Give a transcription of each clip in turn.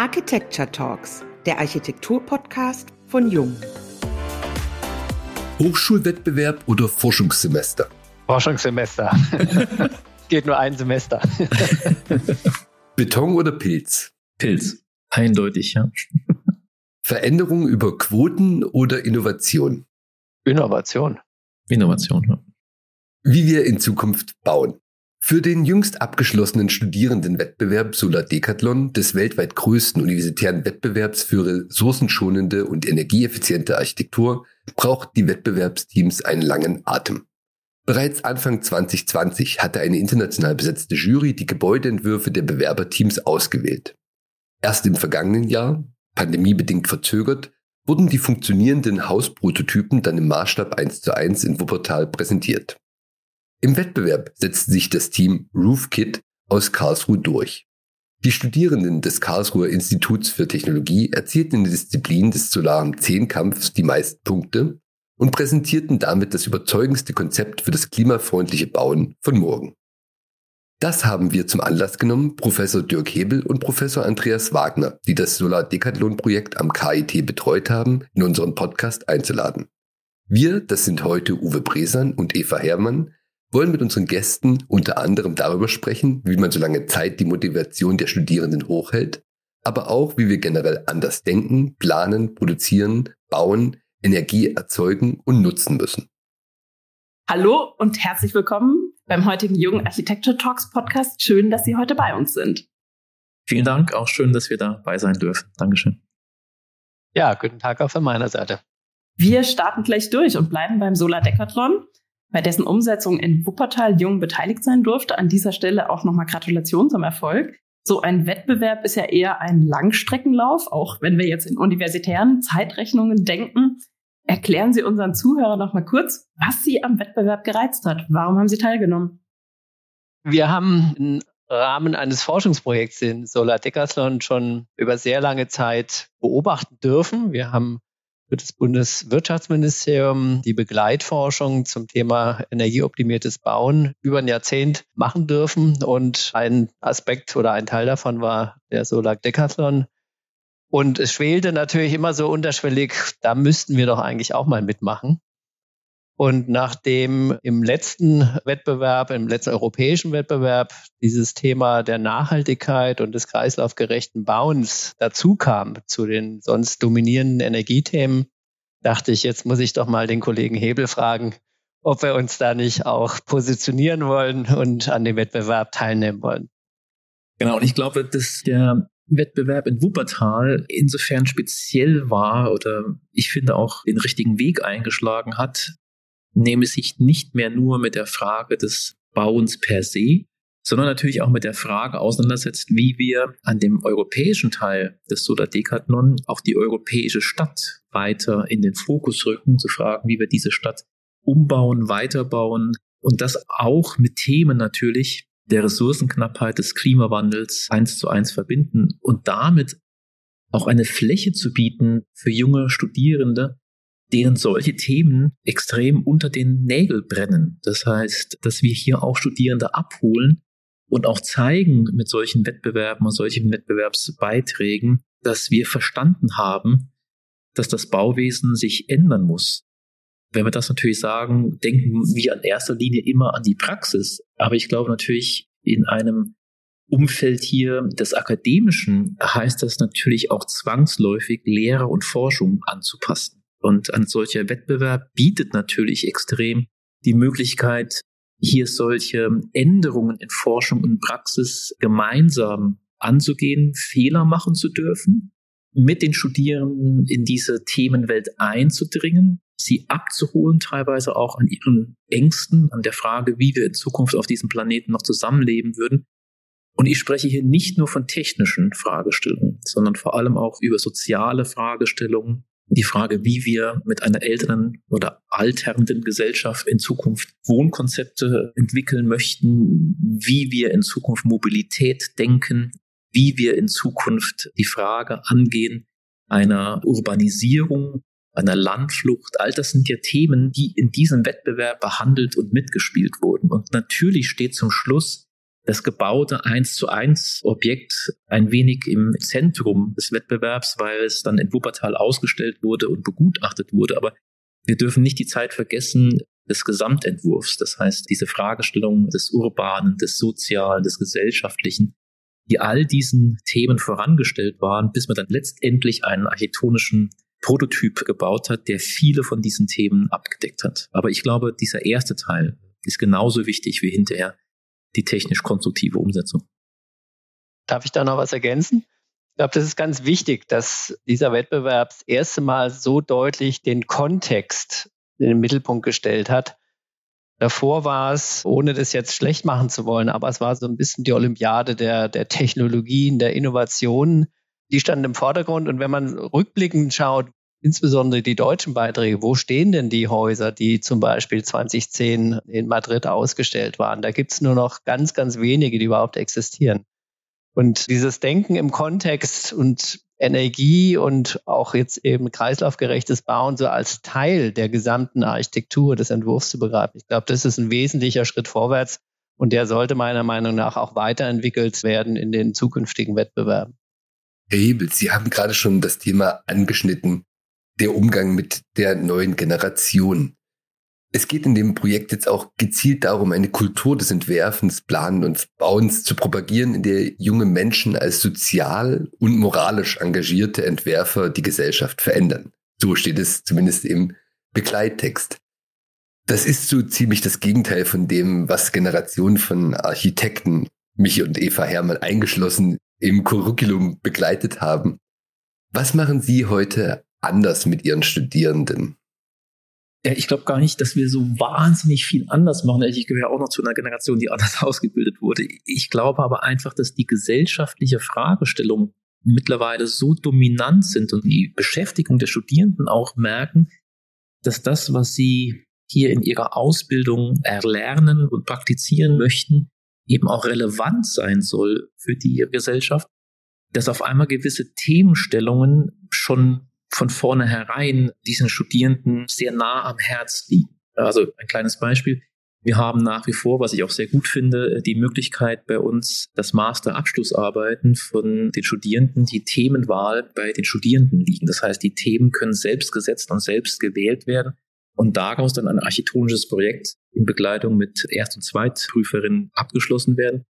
Architecture Talks, der Architektur-Podcast von Jung. Hochschulwettbewerb oder Forschungssemester? Forschungssemester. Geht nur ein Semester. Beton oder Pilz? Pilz. Eindeutig, ja. Veränderung über Quoten oder Innovation? Innovation. Innovation, ja. Wie wir in Zukunft bauen. Für den jüngst abgeschlossenen Studierendenwettbewerb Solar Decathlon des weltweit größten universitären Wettbewerbs für ressourcenschonende und energieeffiziente Architektur braucht die Wettbewerbsteams einen langen Atem. Bereits Anfang 2020 hatte eine international besetzte Jury die Gebäudeentwürfe der Bewerberteams ausgewählt. Erst im vergangenen Jahr, pandemiebedingt verzögert, wurden die funktionierenden Hausprototypen dann im Maßstab 1 zu 1 in Wuppertal präsentiert. Im Wettbewerb setzte sich das Team RoofKit aus Karlsruhe durch. Die Studierenden des Karlsruher Instituts für Technologie erzielten in der Disziplin des solaren Zehnkampfs die meisten Punkte und präsentierten damit das überzeugendste Konzept für das klimafreundliche Bauen von morgen. Das haben wir zum Anlass genommen, Professor Dirk Hebel und Professor Andreas Wagner, die das Solar Decathlon Projekt am KIT betreut haben, in unseren Podcast einzuladen. Wir, das sind heute Uwe Bresan und Eva Herrmann, wollen mit unseren Gästen unter anderem darüber sprechen, wie man so lange Zeit die Motivation der Studierenden hochhält, aber auch, wie wir generell anders denken, planen, produzieren, bauen, Energie erzeugen und nutzen müssen. Hallo und herzlich willkommen beim heutigen Jungen Architecture Talks Podcast. Schön, dass Sie heute bei uns sind. Vielen Dank, auch schön, dass wir dabei sein dürfen. Dankeschön. Ja, guten Tag auch von meiner Seite. Wir starten gleich durch und bleiben beim Solar Decathlon bei dessen Umsetzung in Wuppertal Jung beteiligt sein durfte. An dieser Stelle auch nochmal Gratulation zum Erfolg. So ein Wettbewerb ist ja eher ein Langstreckenlauf, auch wenn wir jetzt in universitären Zeitrechnungen denken. Erklären Sie unseren Zuhörern noch mal kurz, was Sie am Wettbewerb gereizt hat. Warum haben Sie teilgenommen? Wir haben im Rahmen eines Forschungsprojekts in Solar Decathlon schon über sehr lange Zeit beobachten dürfen. Wir haben für das Bundeswirtschaftsministerium die Begleitforschung zum Thema energieoptimiertes Bauen über ein Jahrzehnt machen dürfen. Und ein Aspekt oder ein Teil davon war der Solar Decathlon. Und es schwelte natürlich immer so unterschwellig, da müssten wir doch eigentlich auch mal mitmachen. Und nachdem im letzten Wettbewerb, im letzten europäischen Wettbewerb dieses Thema der Nachhaltigkeit und des kreislaufgerechten Bauens dazu kam zu den sonst dominierenden Energiethemen, dachte ich, jetzt muss ich doch mal den Kollegen Hebel fragen, ob wir uns da nicht auch positionieren wollen und an dem Wettbewerb teilnehmen wollen. Genau, und ich glaube, dass der Wettbewerb in Wuppertal insofern speziell war oder ich finde auch den richtigen Weg eingeschlagen hat, nehme sich nicht mehr nur mit der Frage des Bauens per se, sondern natürlich auch mit der Frage auseinandersetzt, wie wir an dem europäischen Teil des Solar Decathlon auch die europäische Stadt weiter in den Fokus rücken, zu fragen, wie wir diese Stadt umbauen, weiterbauen und das auch mit Themen natürlich der Ressourcenknappheit des Klimawandels eins zu eins verbinden und damit auch eine Fläche zu bieten für junge Studierende, denen solche Themen extrem unter den Nägeln brennen. Das heißt, dass wir hier auch Studierende abholen und auch zeigen mit solchen Wettbewerben und solchen Wettbewerbsbeiträgen, dass wir verstanden haben, dass das Bauwesen sich ändern muss. Wenn wir das natürlich sagen, denken wir in erster Linie immer an die Praxis. Aber ich glaube natürlich, in einem Umfeld hier des Akademischen heißt das natürlich auch zwangsläufig Lehre und Forschung anzupassen. Und ein solcher Wettbewerb bietet natürlich extrem die Möglichkeit, hier solche Änderungen in Forschung und Praxis gemeinsam anzugehen, Fehler machen zu dürfen, mit den Studierenden in diese Themenwelt einzudringen, sie abzuholen, teilweise auch an ihren Ängsten, an der Frage, wie wir in Zukunft auf diesem Planeten noch zusammenleben würden. Und ich spreche hier nicht nur von technischen Fragestellungen, sondern vor allem auch über soziale Fragestellungen, die Frage, wie wir mit einer älteren oder alternden Gesellschaft in Zukunft Wohnkonzepte entwickeln möchten, wie wir in Zukunft Mobilität denken, wie wir in Zukunft die Frage angehen einer Urbanisierung, einer Landflucht. All das sind ja Themen, die in diesem Wettbewerb behandelt und mitgespielt wurden. Und natürlich steht zum Schluss das gebaute 1 zu 1 Objekt ein wenig im Zentrum des Wettbewerbs, weil es dann in Wuppertal ausgestellt wurde und begutachtet wurde. Aber wir dürfen nicht die Zeit vergessen des Gesamtentwurfs. Das heißt, diese Fragestellung des Urbanen, des Sozialen, des Gesellschaftlichen, die all diesen Themen vorangestellt waren, bis man dann letztendlich einen architektonischen Prototyp gebaut hat, der viele von diesen Themen abgedeckt hat. Aber ich glaube, dieser erste Teil ist genauso wichtig wie hinterher die technisch-konstruktive Umsetzung. Darf ich da noch was ergänzen? Ich glaube, das ist ganz wichtig, dass dieser Wettbewerb das erste Mal so deutlich den Kontext in den Mittelpunkt gestellt hat. Davor war es, ohne das jetzt schlecht machen zu wollen, aber es war so ein bisschen die Olympiade der, der Technologien, der Innovationen. Die standen im Vordergrund. Und wenn man rückblickend schaut, insbesondere die deutschen Beiträge, wo stehen denn die Häuser, die zum Beispiel 2010 in Madrid ausgestellt waren? Da gibt es nur noch ganz, ganz wenige, die überhaupt existieren. Und dieses Denken im Kontext und Energie und auch jetzt eben kreislaufgerechtes Bauen so als Teil der gesamten Architektur des Entwurfs zu begreifen. Ich glaube, das ist ein wesentlicher Schritt vorwärts und der sollte meiner Meinung nach auch weiterentwickelt werden in den zukünftigen Wettbewerben. Herr Hebel, Sie haben gerade schon das Thema angeschnitten der Umgang mit der neuen Generation. Es geht in dem Projekt jetzt auch gezielt darum, eine Kultur des Entwerfens, Planen und Bauens zu propagieren, in der junge Menschen als sozial und moralisch engagierte Entwerfer die Gesellschaft verändern. So steht es zumindest im Begleittext. Das ist so ziemlich das Gegenteil von dem, was Generationen von Architekten, mich und Eva Hermann eingeschlossen, im Curriculum begleitet haben. Was machen Sie heute anders mit ihren Studierenden? Ja, ich glaube gar nicht, dass wir so wahnsinnig viel anders machen. Ich gehöre auch noch zu einer Generation, die anders ausgebildet wurde. Ich glaube aber einfach, dass die gesellschaftliche Fragestellung mittlerweile so dominant sind und die Beschäftigung der Studierenden auch merken, dass das, was sie hier in ihrer Ausbildung erlernen und praktizieren möchten, eben auch relevant sein soll für die Gesellschaft, dass auf einmal gewisse Themenstellungen schon von vornherein diesen Studierenden sehr nah am Herz liegen. Also ein kleines Beispiel. Wir haben nach wie vor, was ich auch sehr gut finde, die Möglichkeit bei uns das Master-Abschlussarbeiten von den Studierenden, die Themenwahl bei den Studierenden liegen. Das heißt, die Themen können selbst gesetzt und selbst gewählt werden und daraus dann ein architektonisches Projekt in Begleitung mit Erst- und Zweitprüferinnen abgeschlossen werden.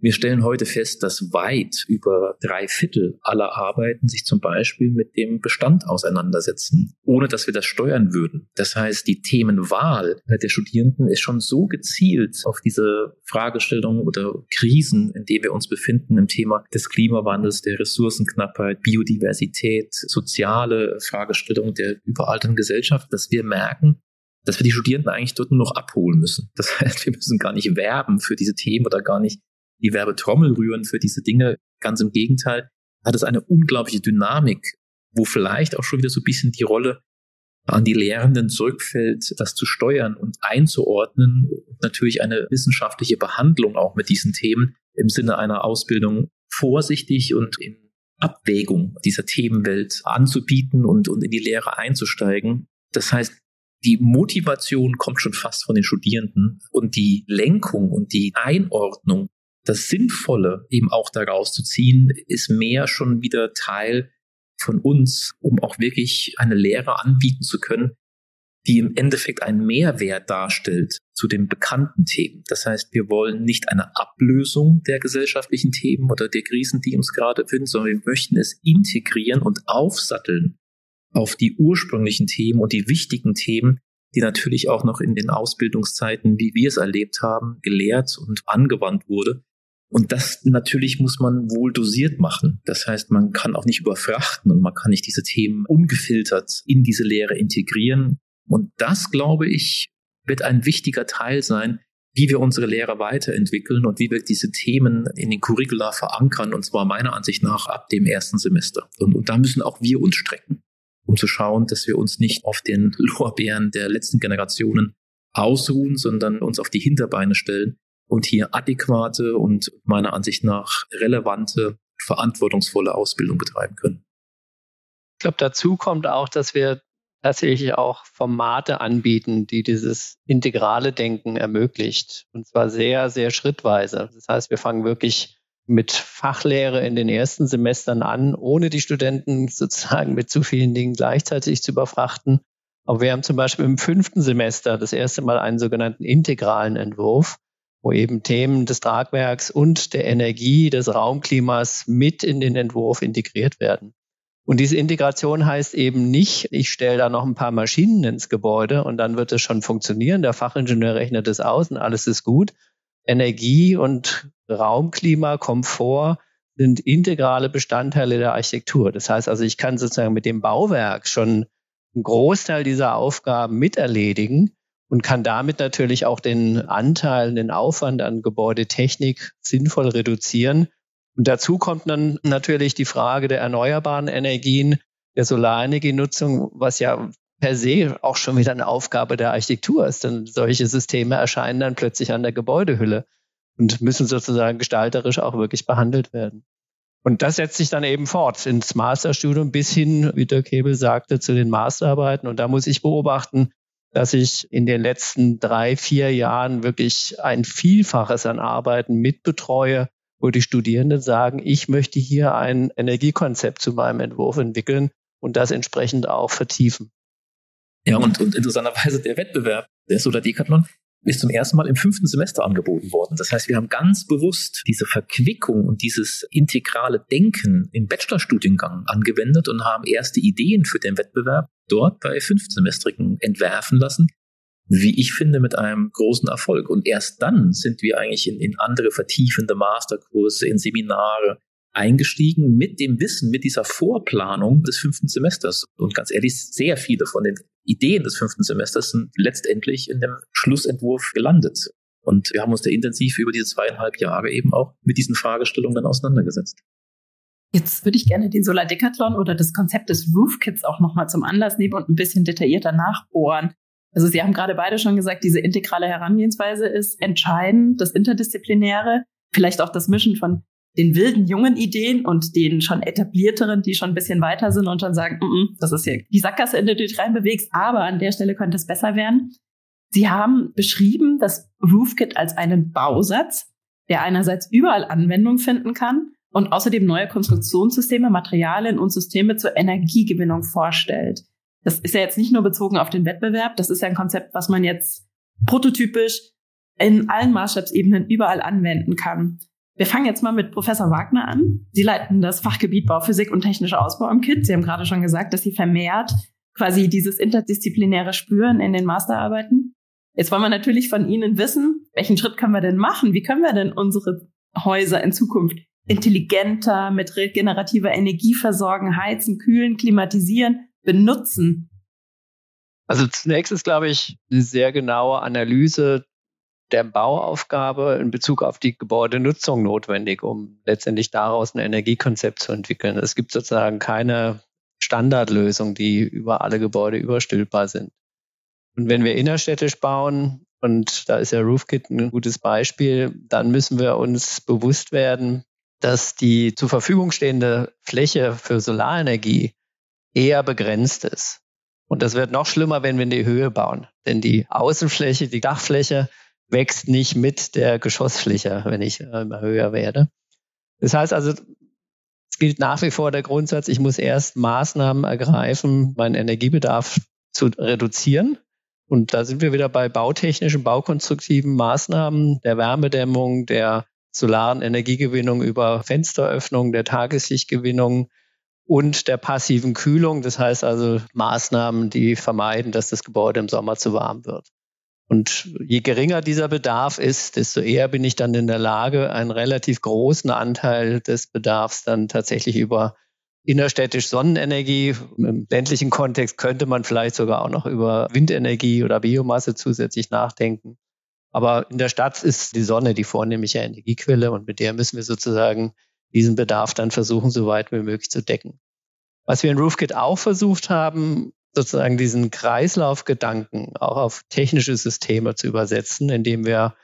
Wir stellen heute fest, dass weit über drei Viertel aller Arbeiten sich zum Beispiel mit dem Bestand auseinandersetzen, ohne dass wir das steuern würden. Das heißt, die Themenwahl der Studierenden ist schon so gezielt auf diese Fragestellungen oder Krisen, in denen wir uns befinden, im Thema des Klimawandels, der Ressourcenknappheit, Biodiversität, soziale Fragestellungen der überalternden Gesellschaft, dass wir merken, dass wir die Studierenden eigentlich dort nur noch abholen müssen. Das heißt, wir müssen gar nicht werben für diese Themen oder gar nicht die Werbetrommel rühren für diese Dinge. Ganz im Gegenteil, hat es eine unglaubliche Dynamik, wo vielleicht auch schon wieder so ein bisschen die Rolle an die Lehrenden zurückfällt, das zu steuern und einzuordnen und natürlich eine wissenschaftliche Behandlung auch mit diesen Themen im Sinne einer Ausbildung vorsichtig und in Abwägung dieser Themenwelt anzubieten und, und in die Lehre einzusteigen. Das heißt, die Motivation kommt schon fast von den Studierenden und die Lenkung und die Einordnung das Sinnvolle eben auch daraus zu ziehen, ist mehr schon wieder Teil von uns, um auch wirklich eine Lehre anbieten zu können, die im Endeffekt einen Mehrwert darstellt zu den bekannten Themen. Das heißt, wir wollen nicht eine Ablösung der gesellschaftlichen Themen oder der Krisen, die uns gerade finden, sondern wir möchten es integrieren und aufsatteln auf die ursprünglichen Themen und die wichtigen Themen, die natürlich auch noch in den Ausbildungszeiten, wie wir es erlebt haben, gelehrt und angewandt wurde. Und das natürlich muss man wohl dosiert machen. Das heißt, man kann auch nicht überfrachten und man kann nicht diese Themen ungefiltert in diese Lehre integrieren. Und das, glaube ich, wird ein wichtiger Teil sein, wie wir unsere Lehre weiterentwickeln und wie wir diese Themen in den Curricula verankern, und zwar meiner Ansicht nach ab dem ersten Semester. Und, und da müssen auch wir uns strecken, um zu schauen, dass wir uns nicht auf den Lorbeeren der letzten Generationen ausruhen, sondern uns auf die Hinterbeine stellen und hier adäquate und meiner Ansicht nach relevante, verantwortungsvolle Ausbildung betreiben können. Ich glaube, dazu kommt auch, dass wir tatsächlich auch Formate anbieten, die dieses integrale Denken ermöglicht. Und zwar sehr, sehr schrittweise. Das heißt, wir fangen wirklich mit Fachlehre in den ersten Semestern an, ohne die Studenten sozusagen mit zu vielen Dingen gleichzeitig zu überfrachten. Aber wir haben zum Beispiel im fünften Semester das erste Mal einen sogenannten integralen Entwurf, wo eben Themen des Tragwerks und der Energie des Raumklimas mit in den Entwurf integriert werden. Und diese Integration heißt eben nicht, ich stelle da noch ein paar Maschinen ins Gebäude und dann wird es schon funktionieren. Der Fachingenieur rechnet es aus und alles ist gut. Energie und Raumklima, Komfort sind integrale Bestandteile der Architektur. Das heißt also, ich kann sozusagen mit dem Bauwerk schon einen Großteil dieser Aufgaben miterledigen und kann damit natürlich auch den Anteil, den Aufwand an Gebäudetechnik sinnvoll reduzieren und dazu kommt dann natürlich die Frage der erneuerbaren Energien, der Solarenergienutzung, was ja per se auch schon wieder eine Aufgabe der Architektur ist. Denn solche Systeme erscheinen dann plötzlich an der Gebäudehülle und müssen sozusagen gestalterisch auch wirklich behandelt werden. Und das setzt sich dann eben fort ins Masterstudium bis hin, wie der Kebel sagte, zu den Masterarbeiten. Und da muss ich beobachten, dass ich in den letzten drei, vier Jahren wirklich ein Vielfaches an Arbeiten mitbetreue, wo die Studierenden sagen, ich möchte hier ein Energiekonzept zu meinem Entwurf entwickeln und das entsprechend auch vertiefen. Ja, und, und interessanterweise der Wettbewerb, der Soda Decathlon, ist zum ersten Mal im fünften Semester angeboten worden. Das heißt, wir haben ganz bewusst diese Verquickung und dieses integrale Denken im Bachelorstudiengang angewendet und haben erste Ideen für den Wettbewerb dort bei Fünftsemestrigen entwerfen lassen, wie ich finde, mit einem großen Erfolg. Und erst dann sind wir eigentlich in, in andere vertiefende Masterkurse, in Seminare eingestiegen mit dem Wissen, mit dieser Vorplanung des fünften Semesters. Und ganz ehrlich, sehr viele von den Ideen des fünften Semesters sind letztendlich in dem Schlussentwurf gelandet. Und wir haben uns da intensiv über diese zweieinhalb Jahre eben auch mit diesen Fragestellungen dann auseinandergesetzt. Jetzt würde ich gerne den Solar Decathlon oder das Konzept des Roof Kits auch nochmal zum Anlass nehmen und ein bisschen detaillierter nachbohren. Also Sie haben gerade beide schon gesagt, diese integrale Herangehensweise ist entscheidend, das Interdisziplinäre, vielleicht auch das Mischen von den wilden jungen Ideen und den schon etablierteren, die schon ein bisschen weiter sind und schon sagen, mm -mm, das ist ja die Sackgasse, in der du dich reinbewegst, aber an der Stelle könnte es besser werden. Sie haben beschrieben das RoofKit als einen Bausatz, der einerseits überall Anwendung finden kann und außerdem neue Konstruktionssysteme, Materialien und Systeme zur Energiegewinnung vorstellt. Das ist ja jetzt nicht nur bezogen auf den Wettbewerb, das ist ja ein Konzept, was man jetzt prototypisch in allen Maßstabsebenen überall anwenden kann. Wir fangen jetzt mal mit Professor Wagner an. Sie leiten das Fachgebiet Bauphysik und technischer Ausbau am KIT. Sie haben gerade schon gesagt, dass Sie vermehrt quasi dieses interdisziplinäre Spüren in den Masterarbeiten. Jetzt wollen wir natürlich von Ihnen wissen, welchen Schritt können wir denn machen? Wie können wir denn unsere Häuser in Zukunft intelligenter mit regenerativer Energie versorgen, heizen, kühlen, klimatisieren? benutzen? Also zunächst ist, glaube ich, eine sehr genaue Analyse der Bauaufgabe in Bezug auf die Gebäudenutzung notwendig, um letztendlich daraus ein Energiekonzept zu entwickeln. Es gibt sozusagen keine Standardlösung, die über alle Gebäude überstülpbar sind. Und wenn wir innerstädtisch bauen, und da ist ja RoofKit ein gutes Beispiel, dann müssen wir uns bewusst werden, dass die zur Verfügung stehende Fläche für Solarenergie eher begrenzt ist. Und das wird noch schlimmer, wenn wir in die Höhe bauen. Denn die Außenfläche, die Dachfläche wächst nicht mit der Geschossfläche, wenn ich immer höher werde. Das heißt also, es gilt nach wie vor der Grundsatz, ich muss erst Maßnahmen ergreifen, meinen Energiebedarf zu reduzieren. Und da sind wir wieder bei bautechnischen, baukonstruktiven Maßnahmen der Wärmedämmung, der solaren Energiegewinnung über Fensteröffnung, der Tageslichtgewinnung, und der passiven Kühlung. Das heißt also Maßnahmen, die vermeiden, dass das Gebäude im Sommer zu warm wird. Und je geringer dieser Bedarf ist, desto eher bin ich dann in der Lage, einen relativ großen Anteil des Bedarfs dann tatsächlich über innerstädtisch Sonnenenergie. Im ländlichen Kontext könnte man vielleicht sogar auch noch über Windenergie oder Biomasse zusätzlich nachdenken. Aber in der Stadt ist die Sonne die vornehmliche Energiequelle und mit der müssen wir sozusagen diesen Bedarf dann versuchen, so weit wie möglich zu decken. Was wir in RoofKit auch versucht haben, sozusagen diesen Kreislaufgedanken auch auf technische Systeme zu übersetzen, indem wir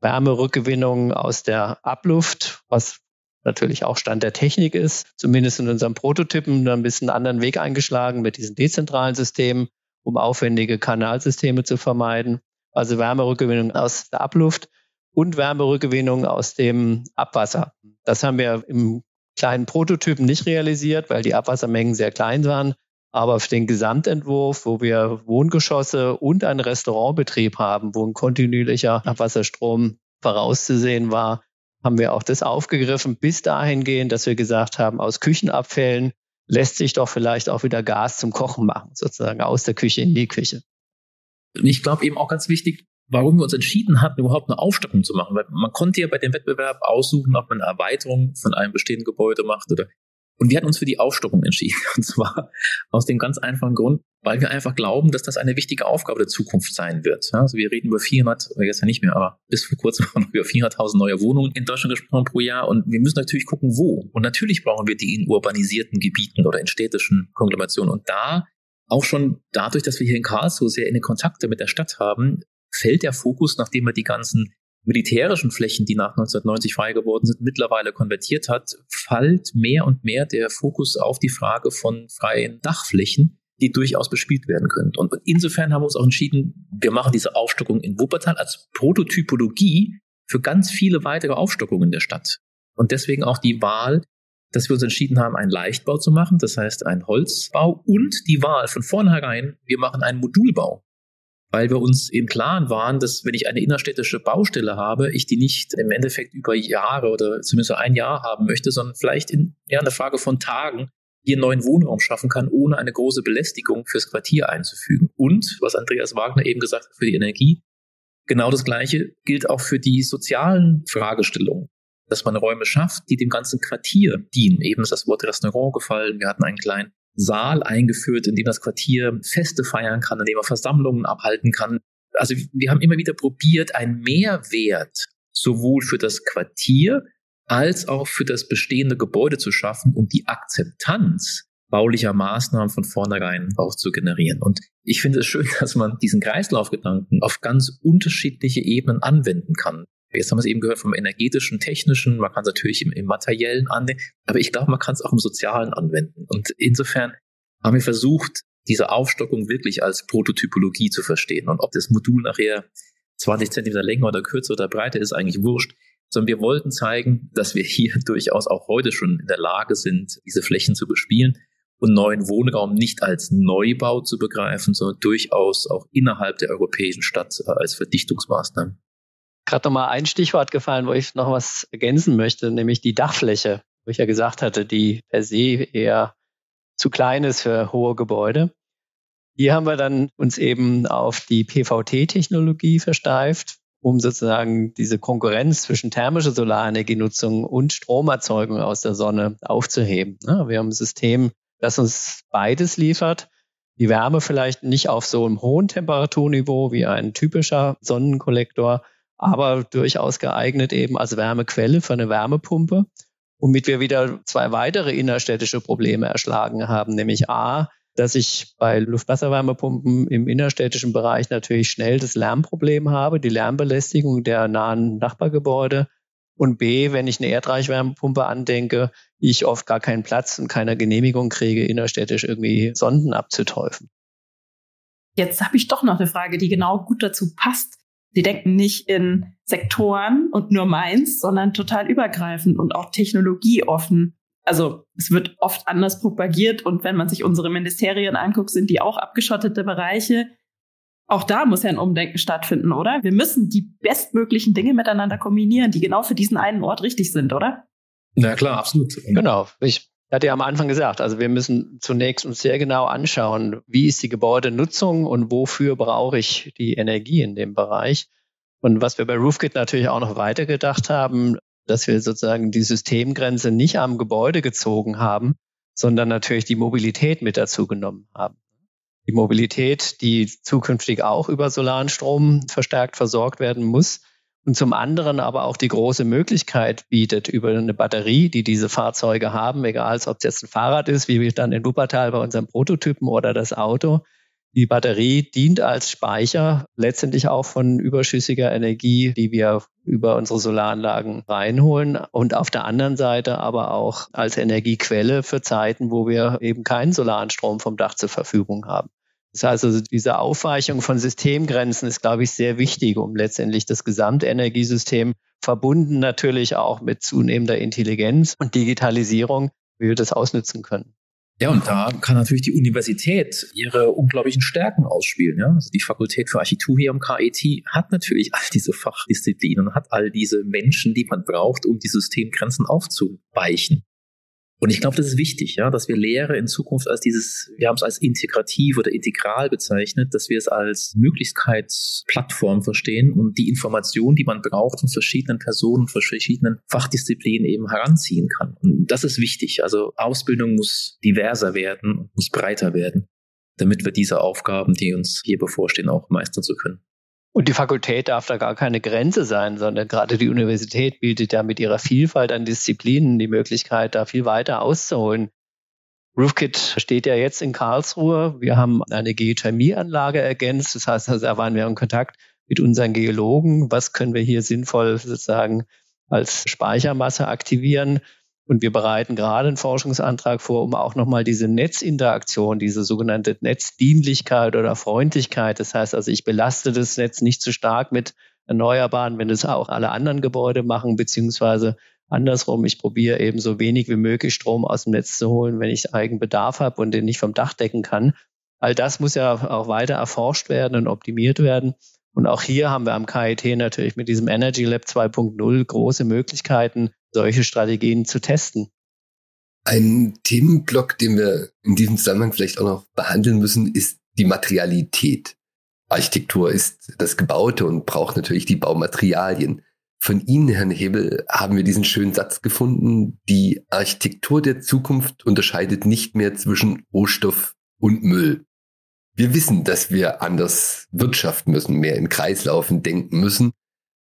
Wärmerückgewinnung aus der Abluft, was natürlich auch Stand der Technik ist, zumindest in unserem Prototypen ein bisschen anderen Weg eingeschlagen mit diesen dezentralen Systemen, um aufwendige Kanalsysteme zu vermeiden. Also Wärmerückgewinnung aus der Abluft und Wärmerückgewinnung aus dem Abwasser. Das haben wir im kleinen Prototypen nicht realisiert, weil die Abwassermengen sehr klein waren. Aber für den Gesamtentwurf, wo wir Wohngeschosse und einen Restaurantbetrieb haben, wo ein kontinuierlicher Abwasserstrom vorauszusehen war, haben wir auch das aufgegriffen, bis dahin gehen, dass wir gesagt haben, aus Küchenabfällen lässt sich doch vielleicht auch wieder Gas zum Kochen machen, sozusagen aus der Küche in die Küche. Und ich glaube eben auch ganz wichtig, warum wir uns entschieden hatten, überhaupt eine Aufstockung zu machen. Weil man konnte ja bei dem Wettbewerb aussuchen, ob man eine Erweiterung von einem bestehenden Gebäude macht oder und wir hatten uns für die Aufstockung entschieden. Und zwar aus dem ganz einfachen Grund, weil wir einfach glauben, dass das eine wichtige Aufgabe der Zukunft sein wird. Also wir reden über 400, oder jetzt ja nicht mehr, aber bis vor kurzem haben wir über 400.000 neue Wohnungen in Deutschland gesprochen pro Jahr. Und wir müssen natürlich gucken, wo. Und natürlich brauchen wir die in urbanisierten Gebieten oder in städtischen Konglomerationen. Und da auch schon dadurch, dass wir hier in Karlsruhe sehr enge Kontakte mit der Stadt haben, fällt der Fokus, nachdem wir die ganzen militärischen Flächen, die nach 1990 frei geworden sind, mittlerweile konvertiert hat, fällt mehr und mehr der Fokus auf die Frage von freien Dachflächen, die durchaus bespielt werden können. Und insofern haben wir uns auch entschieden, wir machen diese Aufstockung in Wuppertal als Prototypologie für ganz viele weitere Aufstockungen der Stadt. Und deswegen auch die Wahl, dass wir uns entschieden haben, einen Leichtbau zu machen, das heißt einen Holzbau und die Wahl von vornherein, wir machen einen Modulbau weil wir uns im Klaren waren, dass wenn ich eine innerstädtische Baustelle habe, ich die nicht im Endeffekt über Jahre oder zumindest ein Jahr haben möchte, sondern vielleicht in ja, einer Frage von Tagen hier einen neuen Wohnraum schaffen kann, ohne eine große Belästigung fürs Quartier einzufügen. Und, was Andreas Wagner eben gesagt hat, für die Energie, genau das Gleiche gilt auch für die sozialen Fragestellungen, dass man Räume schafft, die dem ganzen Quartier dienen. Eben ist das Wort Restaurant gefallen. Wir hatten einen kleinen Saal eingeführt, in dem das Quartier Feste feiern kann, in dem er Versammlungen abhalten kann. Also wir haben immer wieder probiert, einen Mehrwert sowohl für das Quartier als auch für das bestehende Gebäude zu schaffen, um die Akzeptanz baulicher Maßnahmen von vornherein auch zu generieren. Und ich finde es schön, dass man diesen Kreislaufgedanken auf ganz unterschiedliche Ebenen anwenden kann. Jetzt haben wir es eben gehört vom energetischen, technischen, man kann es natürlich im, im materiellen anwenden, aber ich glaube, man kann es auch im sozialen anwenden. Und insofern haben wir versucht, diese Aufstockung wirklich als Prototypologie zu verstehen. Und ob das Modul nachher 20 Zentimeter länger oder kürzer oder breiter ist, eigentlich wurscht. Sondern wir wollten zeigen, dass wir hier durchaus auch heute schon in der Lage sind, diese Flächen zu bespielen und neuen Wohnraum nicht als Neubau zu begreifen, sondern durchaus auch innerhalb der europäischen Stadt als Verdichtungsmaßnahme gerade noch mal ein Stichwort gefallen, wo ich noch was ergänzen möchte, nämlich die Dachfläche, wo ich ja gesagt hatte, die per se eher zu klein ist für hohe Gebäude. Hier haben wir dann uns eben auf die PVT-Technologie versteift, um sozusagen diese Konkurrenz zwischen thermischer Solarenergienutzung und Stromerzeugung aus der Sonne aufzuheben. Wir haben ein System, das uns beides liefert. Die Wärme vielleicht nicht auf so einem hohen Temperaturniveau wie ein typischer Sonnenkollektor, aber durchaus geeignet eben als Wärmequelle für eine Wärmepumpe, womit wir wieder zwei weitere innerstädtische Probleme erschlagen haben, nämlich A, dass ich bei Luftwasserwärmepumpen im innerstädtischen Bereich natürlich schnell das Lärmproblem habe, die Lärmbelästigung der nahen Nachbargebäude. Und B, wenn ich eine Erdreichwärmepumpe andenke, ich oft gar keinen Platz und keine Genehmigung kriege, innerstädtisch irgendwie Sonden abzuteufen. Jetzt habe ich doch noch eine Frage, die genau gut dazu passt. Sie denken nicht in Sektoren und nur meins, sondern total übergreifend und auch technologieoffen. Also es wird oft anders propagiert und wenn man sich unsere Ministerien anguckt, sind die auch abgeschottete Bereiche. Auch da muss ja ein Umdenken stattfinden, oder? Wir müssen die bestmöglichen Dinge miteinander kombinieren, die genau für diesen einen Ort richtig sind, oder? Na klar, absolut. Genau. Ich hatte ja am Anfang gesagt, also wir müssen zunächst uns sehr genau anschauen, wie ist die Gebäudenutzung und wofür brauche ich die Energie in dem Bereich. Und was wir bei RoofKit natürlich auch noch weiter gedacht haben, dass wir sozusagen die Systemgrenze nicht am Gebäude gezogen haben, sondern natürlich die Mobilität mit dazu genommen haben. Die Mobilität, die zukünftig auch über solaren Strom verstärkt versorgt werden muss, und zum anderen aber auch die große Möglichkeit bietet über eine Batterie, die diese Fahrzeuge haben, egal ob es jetzt ein Fahrrad ist, wie wir dann in Wuppertal bei unserem Prototypen oder das Auto. Die Batterie dient als Speicher letztendlich auch von überschüssiger Energie, die wir über unsere Solaranlagen reinholen und auf der anderen Seite aber auch als Energiequelle für Zeiten, wo wir eben keinen solaren Strom vom Dach zur Verfügung haben. Das heißt also, diese Aufweichung von Systemgrenzen ist, glaube ich, sehr wichtig, um letztendlich das Gesamtenergiesystem verbunden natürlich auch mit zunehmender Intelligenz und Digitalisierung, wie wir das ausnutzen können. Ja, und da kann natürlich die Universität ihre unglaublichen Stärken ausspielen. Ja? Also die Fakultät für Architektur hier am KIT hat natürlich all diese Fachdisziplinen, hat all diese Menschen, die man braucht, um die Systemgrenzen aufzuweichen. Und ich glaube, das ist wichtig, ja, dass wir Lehre in Zukunft als dieses, wir haben es als integrativ oder integral bezeichnet, dass wir es als Möglichkeitsplattform verstehen und die Information, die man braucht, von verschiedenen Personen, von verschiedenen Fachdisziplinen eben heranziehen kann. Und das ist wichtig. Also Ausbildung muss diverser werden, muss breiter werden, damit wir diese Aufgaben, die uns hier bevorstehen, auch meistern zu können. Und die Fakultät darf da gar keine Grenze sein, sondern gerade die Universität bietet ja mit ihrer Vielfalt an Disziplinen die Möglichkeit, da viel weiter auszuholen. Roofkit steht ja jetzt in Karlsruhe. Wir haben eine Geothermieanlage ergänzt. Das heißt, also, da waren wir in Kontakt mit unseren Geologen. Was können wir hier sinnvoll sozusagen als Speichermasse aktivieren? Und wir bereiten gerade einen Forschungsantrag vor, um auch nochmal diese Netzinteraktion, diese sogenannte Netzdienlichkeit oder Freundlichkeit, das heißt also, ich belaste das Netz nicht zu stark mit Erneuerbaren, wenn das auch alle anderen Gebäude machen, beziehungsweise andersrum, ich probiere eben so wenig wie möglich Strom aus dem Netz zu holen, wenn ich Eigenbedarf habe und den nicht vom Dach decken kann. All das muss ja auch weiter erforscht werden und optimiert werden. Und auch hier haben wir am KIT natürlich mit diesem Energy Lab 2.0 große Möglichkeiten, solche Strategien zu testen. Ein Themenblock, den wir in diesem Zusammenhang vielleicht auch noch behandeln müssen, ist die Materialität. Architektur ist das Gebaute und braucht natürlich die Baumaterialien. Von Ihnen, Herrn Hebel, haben wir diesen schönen Satz gefunden, die Architektur der Zukunft unterscheidet nicht mehr zwischen Rohstoff und Müll. Wir wissen, dass wir anders wirtschaften müssen, mehr in Kreislaufen denken müssen.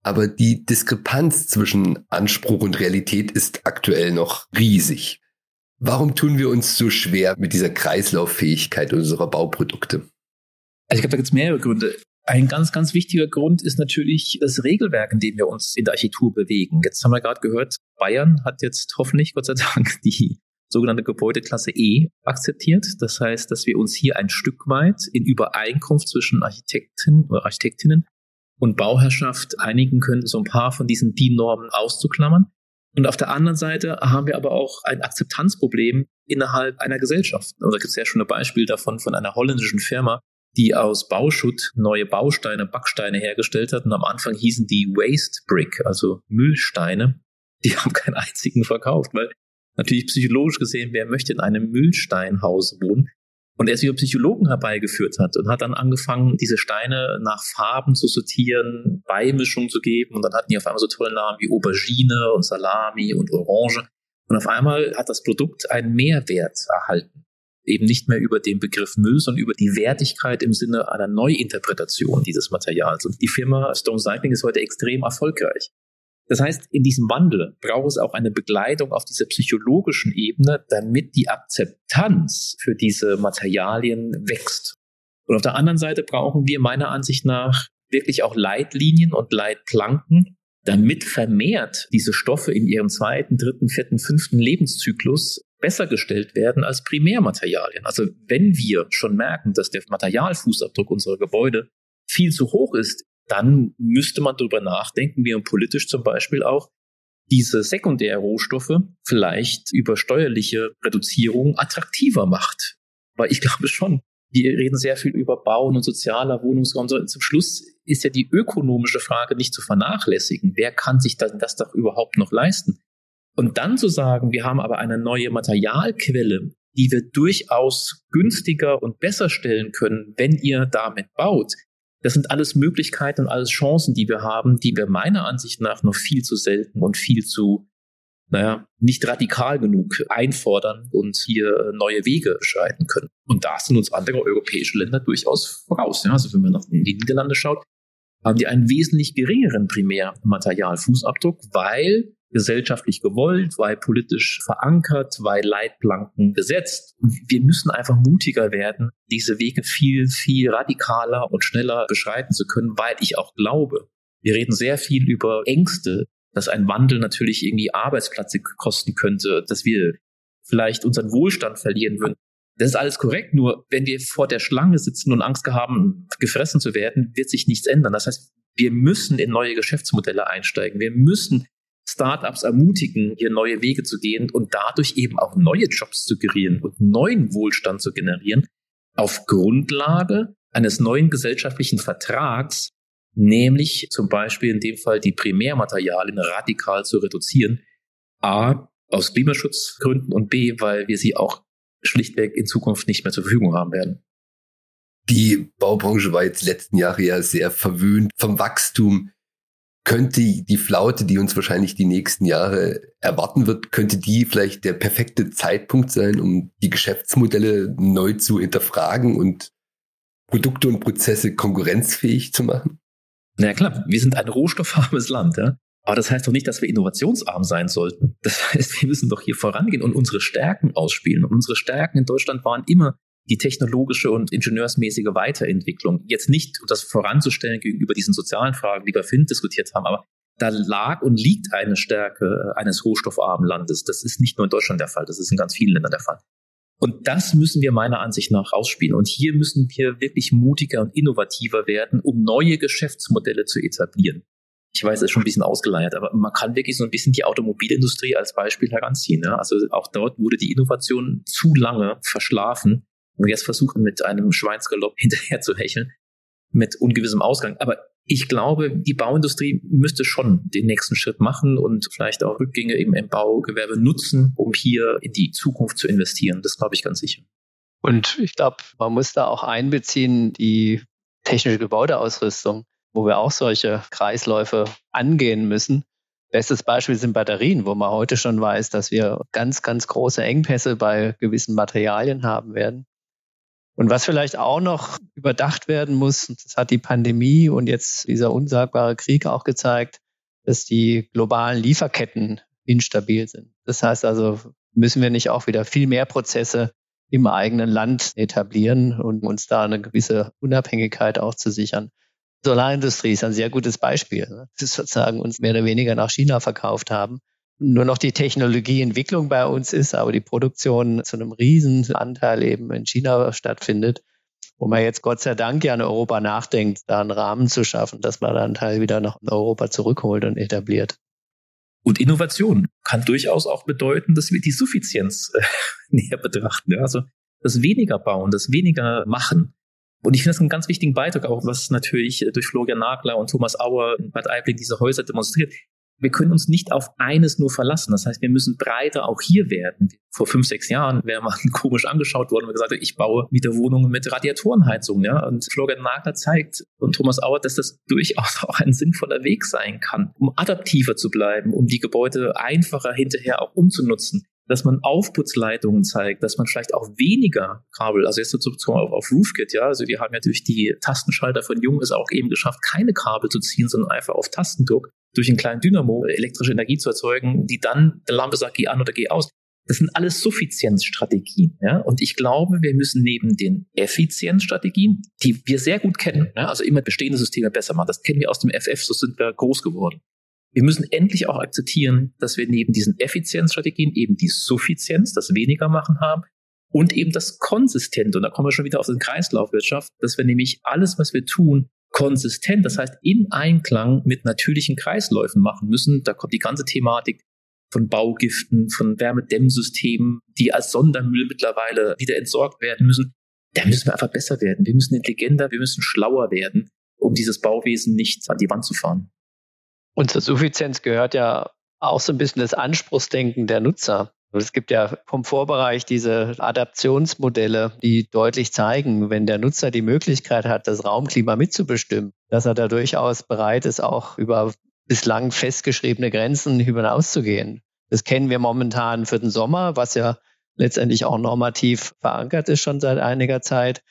Aber die Diskrepanz zwischen Anspruch und Realität ist aktuell noch riesig. Warum tun wir uns so schwer mit dieser Kreislauffähigkeit unserer Bauprodukte? Also ich glaube, da gibt es mehrere Gründe. Ein ganz, ganz wichtiger Grund ist natürlich das Regelwerk, in dem wir uns in der Architektur bewegen. Jetzt haben wir gerade gehört, Bayern hat jetzt hoffentlich, Gott sei Dank, die sogenannte Gebäudeklasse E akzeptiert. Das heißt, dass wir uns hier ein Stück weit in Übereinkunft zwischen Architekten oder Architektinnen und Bauherrschaft einigen können, so ein paar von diesen DIN-Normen auszuklammern. Und auf der anderen Seite haben wir aber auch ein Akzeptanzproblem innerhalb einer Gesellschaft. Und da gibt es ja schon ein Beispiel davon von einer holländischen Firma, die aus Bauschutt neue Bausteine, Backsteine hergestellt hat. Und am Anfang hießen die Waste Brick, also Müllsteine. Die haben keinen einzigen verkauft, weil natürlich psychologisch gesehen, wer möchte in einem Müllsteinhaus wohnen? Und er sich Psychologen herbeigeführt hat und hat dann angefangen, diese Steine nach Farben zu sortieren, Beimischungen zu geben. Und dann hatten die auf einmal so tolle Namen wie Aubergine und Salami und Orange. Und auf einmal hat das Produkt einen Mehrwert erhalten. Eben nicht mehr über den Begriff Müll, sondern über die Wertigkeit im Sinne einer Neuinterpretation dieses Materials. Und die Firma Stone Cycling ist heute extrem erfolgreich. Das heißt, in diesem Wandel braucht es auch eine Begleitung auf dieser psychologischen Ebene, damit die Akzeptanz für diese Materialien wächst. Und auf der anderen Seite brauchen wir meiner Ansicht nach wirklich auch Leitlinien und Leitplanken, damit vermehrt diese Stoffe in ihrem zweiten, dritten, vierten, fünften Lebenszyklus besser gestellt werden als Primärmaterialien. Also wenn wir schon merken, dass der Materialfußabdruck unserer Gebäude viel zu hoch ist dann müsste man darüber nachdenken, wie man politisch zum Beispiel auch diese Sekundärrohstoffe vielleicht über steuerliche Reduzierung attraktiver macht. Weil ich glaube schon, wir reden sehr viel über Bauen und sozialer Wohnungsraum. Zum Schluss ist ja die ökonomische Frage nicht zu vernachlässigen. Wer kann sich das, das doch überhaupt noch leisten? Und dann zu sagen, wir haben aber eine neue Materialquelle, die wir durchaus günstiger und besser stellen können, wenn ihr damit baut, das sind alles Möglichkeiten und alles Chancen, die wir haben, die wir meiner Ansicht nach noch viel zu selten und viel zu, naja, nicht radikal genug einfordern und hier neue Wege beschreiten können. Und da sind uns andere europäische Länder durchaus voraus. Ja, also wenn man nach die Niederlande schaut, haben die einen wesentlich geringeren Primärmaterialfußabdruck, weil gesellschaftlich gewollt, weil politisch verankert, weil Leitplanken gesetzt. Wir müssen einfach mutiger werden, diese Wege viel, viel radikaler und schneller beschreiten zu können, weil ich auch glaube, wir reden sehr viel über Ängste, dass ein Wandel natürlich irgendwie Arbeitsplätze kosten könnte, dass wir vielleicht unseren Wohlstand verlieren würden. Das ist alles korrekt, nur wenn wir vor der Schlange sitzen und Angst haben, gefressen zu werden, wird sich nichts ändern. Das heißt, wir müssen in neue Geschäftsmodelle einsteigen. Wir müssen Startups ermutigen, hier neue Wege zu gehen und dadurch eben auch neue Jobs zu kreieren und neuen Wohlstand zu generieren auf Grundlage eines neuen gesellschaftlichen Vertrags, nämlich zum Beispiel in dem Fall die Primärmaterialien radikal zu reduzieren. A, aus Klimaschutzgründen und B, weil wir sie auch schlichtweg in Zukunft nicht mehr zur Verfügung haben werden. Die Baubranche war jetzt letzten Jahre ja sehr verwöhnt vom Wachstum. Könnte die Flaute, die uns wahrscheinlich die nächsten Jahre erwarten wird, könnte die vielleicht der perfekte Zeitpunkt sein, um die Geschäftsmodelle neu zu hinterfragen und Produkte und Prozesse konkurrenzfähig zu machen? Na ja, klar, wir sind ein rohstoffarmes Land, ja. Aber das heißt doch nicht, dass wir innovationsarm sein sollten. Das heißt, wir müssen doch hier vorangehen und unsere Stärken ausspielen. Und unsere Stärken in Deutschland waren immer die technologische und ingenieursmäßige Weiterentwicklung. Jetzt nicht, um das voranzustellen gegenüber diesen sozialen Fragen, die wir Finn diskutiert haben, aber da lag und liegt eine Stärke eines rohstoffarmen Landes. Das ist nicht nur in Deutschland der Fall, das ist in ganz vielen Ländern der Fall. Und das müssen wir meiner Ansicht nach ausspielen. Und hier müssen wir wirklich mutiger und innovativer werden, um neue Geschäftsmodelle zu etablieren ich weiß, es ist schon ein bisschen ausgeleiert, aber man kann wirklich so ein bisschen die Automobilindustrie als Beispiel heranziehen. Ja? Also auch dort wurde die Innovation zu lange verschlafen. Und jetzt versuchen mit einem Schweinsgalopp hinterher zu hecheln, mit ungewissem Ausgang. Aber ich glaube, die Bauindustrie müsste schon den nächsten Schritt machen und vielleicht auch Rückgänge im, im Baugewerbe nutzen, um hier in die Zukunft zu investieren. Das glaube ich ganz sicher. Und ich glaube, man muss da auch einbeziehen, die technische Gebäudeausrüstung wo wir auch solche Kreisläufe angehen müssen. Bestes Beispiel sind Batterien, wo man heute schon weiß, dass wir ganz, ganz große Engpässe bei gewissen Materialien haben werden. Und was vielleicht auch noch überdacht werden muss, das hat die Pandemie und jetzt dieser unsagbare Krieg auch gezeigt, dass die globalen Lieferketten instabil sind. Das heißt also, müssen wir nicht auch wieder viel mehr Prozesse im eigenen Land etablieren und uns da eine gewisse Unabhängigkeit auch zu sichern. Solarindustrie ist ein sehr gutes Beispiel. Ne? Sozusagen uns mehr oder weniger nach China verkauft haben. Nur noch die Technologieentwicklung bei uns ist, aber die Produktion zu einem riesen Anteil eben in China stattfindet, wo man jetzt Gott sei Dank ja in Europa nachdenkt, da einen Rahmen zu schaffen, dass man dann Teil wieder nach Europa zurückholt und etabliert. Und Innovation kann durchaus auch bedeuten, dass wir die Suffizienz äh, näher betrachten. Also das weniger bauen, das weniger machen, und ich finde das einen ganz wichtigen Beitrag auch, was natürlich durch Florian Nagler und Thomas Auer in Bad Aibling diese Häuser demonstriert. Wir können uns nicht auf eines nur verlassen. Das heißt, wir müssen breiter auch hier werden. Vor fünf, sechs Jahren wäre man komisch angeschaut worden und gesagt, ich baue wieder Wohnungen mit Radiatorenheizung. Ja? Und Florian Nagler zeigt und Thomas Auer, dass das durchaus auch ein sinnvoller Weg sein kann, um adaptiver zu bleiben, um die Gebäude einfacher hinterher auch umzunutzen dass man Aufputzleitungen zeigt, dass man vielleicht auch weniger Kabel, also jetzt sozusagen auf, auf RoofKit, ja, also wir haben ja durch die Tastenschalter von Jung es auch eben geschafft, keine Kabel zu ziehen, sondern einfach auf Tastendruck durch einen kleinen Dynamo elektrische Energie zu erzeugen, die dann der Lampe sagt, geh an oder geh aus. Das sind alles Suffizienzstrategien. Ja? Und ich glaube, wir müssen neben den Effizienzstrategien, die wir sehr gut kennen, ja? also immer bestehende Systeme besser machen, das kennen wir aus dem FF, so sind wir groß geworden. Wir müssen endlich auch akzeptieren, dass wir neben diesen Effizienzstrategien eben die Suffizienz, das weniger machen haben und eben das Konsistente. Und da kommen wir schon wieder auf den Kreislaufwirtschaft, dass wir nämlich alles, was wir tun, konsistent, das heißt in Einklang mit natürlichen Kreisläufen machen müssen. Da kommt die ganze Thematik von Baugiften, von Wärmedämmsystemen, die als Sondermüll mittlerweile wieder entsorgt werden müssen. Da müssen wir einfach besser werden. Wir müssen intelligenter, wir müssen schlauer werden, um dieses Bauwesen nicht an die Wand zu fahren. Und zur Suffizienz gehört ja auch so ein bisschen das Anspruchsdenken der Nutzer. Es gibt ja vom Vorbereich diese Adaptionsmodelle, die deutlich zeigen, wenn der Nutzer die Möglichkeit hat, das Raumklima mitzubestimmen, dass er da durchaus bereit ist, auch über bislang festgeschriebene Grenzen hinauszugehen. Das kennen wir momentan für den Sommer, was ja letztendlich auch normativ verankert ist schon seit einiger Zeit.